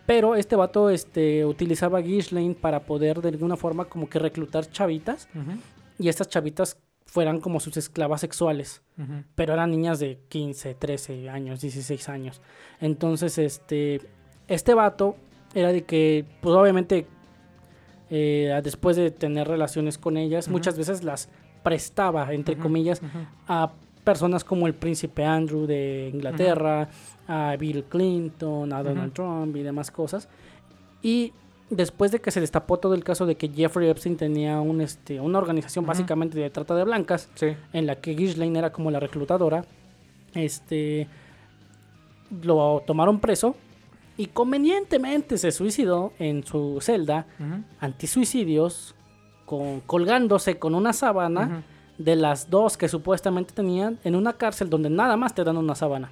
Pero este vato este, utilizaba Ghislaine para poder de alguna forma como que reclutar chavitas y estas chavitas fueran como sus esclavas sexuales pero eran niñas de 15, 13 años, 16 años. Entonces, este, este vato era de que, pues obviamente, eh, después de tener relaciones con ellas, muchas veces las prestaba, entre comillas, a personas como el príncipe Andrew de Inglaterra, a Bill Clinton, a Donald. Trump y demás cosas. Y después de que se destapó todo el caso de que Jeffrey Epstein tenía un, este, una organización básicamente de trata de blancas, Sí. en la que Ghislaine era como la reclutadora, este, lo tomaron preso y convenientemente se suicidó en su celda antisuicidios con, colgándose con una sábana de las dos que supuestamente tenían en una cárcel donde nada más te dan una sábana.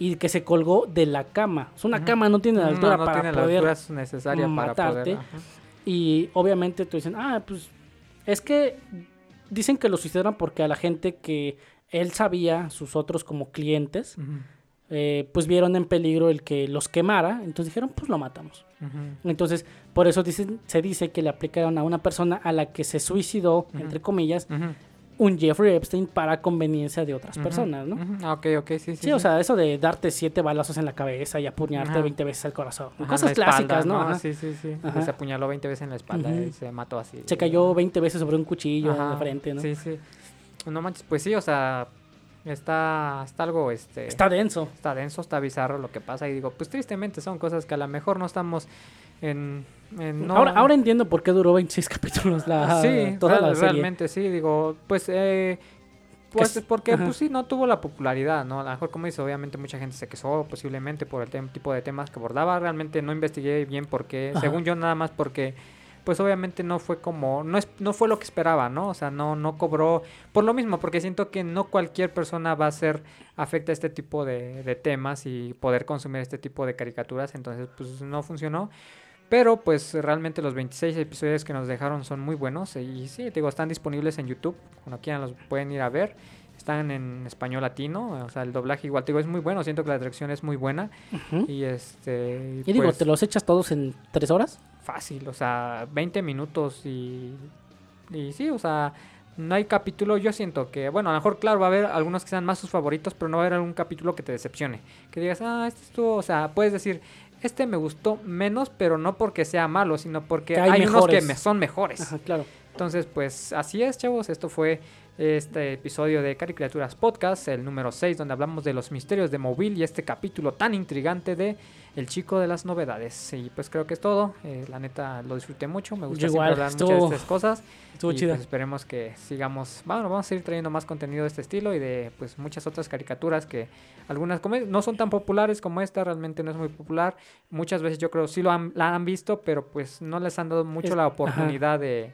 Y que se colgó de la cama. Sea, una cama no tiene la altura no para tiene la poder altura necesaria para matarte. poder. y obviamente tú dicen, ah, pues es que dicen que lo suicidaron porque a la gente que él sabía, sus otros como clientes, eh, pues vieron en peligro el que los quemara, entonces dijeron, pues lo matamos. Entonces, por eso dicen, se dice que le aplicaron a una persona a la que se suicidó, entre comillas, un Jeffrey Epstein para conveniencia de otras personas, ¿no? ujú. Ah, ok, ok, sí, sí. Sí, o sea, eso de darte siete balazos en la cabeza y apuñarte Ajá. 20 veces al corazón. Ajá, en Cosas la espalda, clásicas, ¿no? Ajá. Sí, sí, sí. Ajá. Se apuñaló 20 veces en la espalda y se mató así. Se cayó 20 veces sobre un cuchillo Ajá, de frente, ¿no? Sí, sí. No manches, pues sí, o sea, está, está algo, este... Está denso. está denso, está bizarro lo que pasa y digo, pues tristemente son cosas que a lo mejor no estamos en... en- no- Ahora, ahora entiendo por qué duró 26 capítulos la, sí, toda real- la serie. realmente sí, digo, pues... Eh, pues es- porque ajá. pues sí, no tuvo la popularidad, ¿no? A lo mejor como dice, obviamente mucha gente se quejó posiblemente por el tipo de temas que abordaba. Realmente no investigué bien porque, Ajá. según yo nada más porque pues obviamente no fue como no es no fue lo que esperaba, ¿no? O sea, no no cobró por lo mismo, porque siento que no cualquier persona va a ser afecta a este tipo de, de temas y poder consumir este tipo de caricaturas, entonces pues no funcionó. Pero pues realmente los 26 episodios que nos dejaron son muy buenos y sí, te digo, están disponibles en YouTube, cuando quieran los pueden ir a ver. Están en español latino, o sea, el doblaje igual te digo es muy bueno, siento que la traducción es muy buena y este Y digo, pues, ¿te los echas todos en 3 horas? fácil, o sea, 20 minutos y, y sí, o sea, no hay capítulo, yo siento que, bueno, a lo mejor, claro, va a haber algunos que sean más sus favoritos, pero no va a haber algún capítulo que te decepcione, que digas, ah, este estuvo, o sea, puedes decir, este me gustó menos, pero no porque sea malo, sino porque Que hay hay, unos que me son mejores. Ajá, claro. Entonces, pues así es, chavos. Esto fue este episodio de Caricaturas Podcast, el número 6, donde hablamos de los misterios de Mobile y este capítulo tan intrigante de El chico de las novedades. Y pues creo que es todo. Eh, la neta lo disfruté mucho. Me gusta siempre hablar estuvo- muchas de estas cosas. Estuvo y chida. pues esperemos que sigamos. Bueno, vamos a seguir trayendo más contenido de este estilo y de pues muchas otras caricaturas que algunas como no son tan populares como esta, realmente no es muy popular. Muchas veces yo creo sí lo han, la han visto, pero pues no les han dado mucho Es- la ajá. oportunidad de,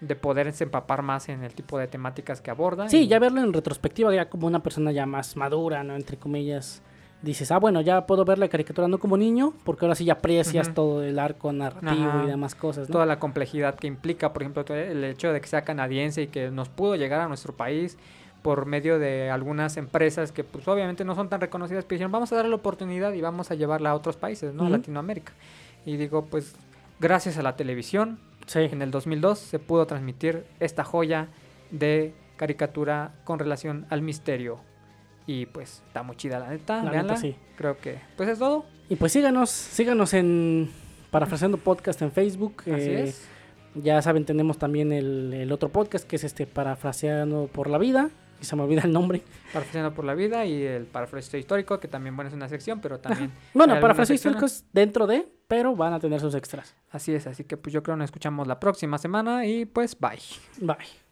de poderse empapar más en el tipo de temáticas que abordan. Sí, y- ya verlo en retrospectiva, ya como una persona ya más madura, ¿no? Entre comillas. Dices, ah, bueno, ya puedo ver la caricatura no como niño, porque ahora sí ya aprecias todo el arco narrativo Ajá. y demás cosas, ¿no? toda la complejidad que implica, por ejemplo, el hecho de que sea canadiense y que nos pudo llegar a nuestro país por medio de algunas empresas que pues obviamente no son tan reconocidas, pero dijeron, vamos a darle la oportunidad y vamos a llevarla a otros países, ¿no? A. Latinoamérica. Y digo, pues gracias a la televisión, Sí. en el 2002 se pudo transmitir esta joya de caricatura con relación al misterio. Y pues está muy chida la neta, La neta, sí. Creo que pues es todo. Y pues síganos, síganos en Parafraseando Podcast en Facebook. Así eh, es. Ya saben, tenemos también el, el otro podcast que es este Parafraseando por la Vida. Y se me olvida el nombre. Parafraseando por la vida y el parafraseo histórico, que también bueno, es una sección, pero también... Bueno, parafraseo histórico es dentro de, pero van a tener sus extras. Así es, así que pues yo creo que nos escuchamos la próxima semana y pues bye. Bye.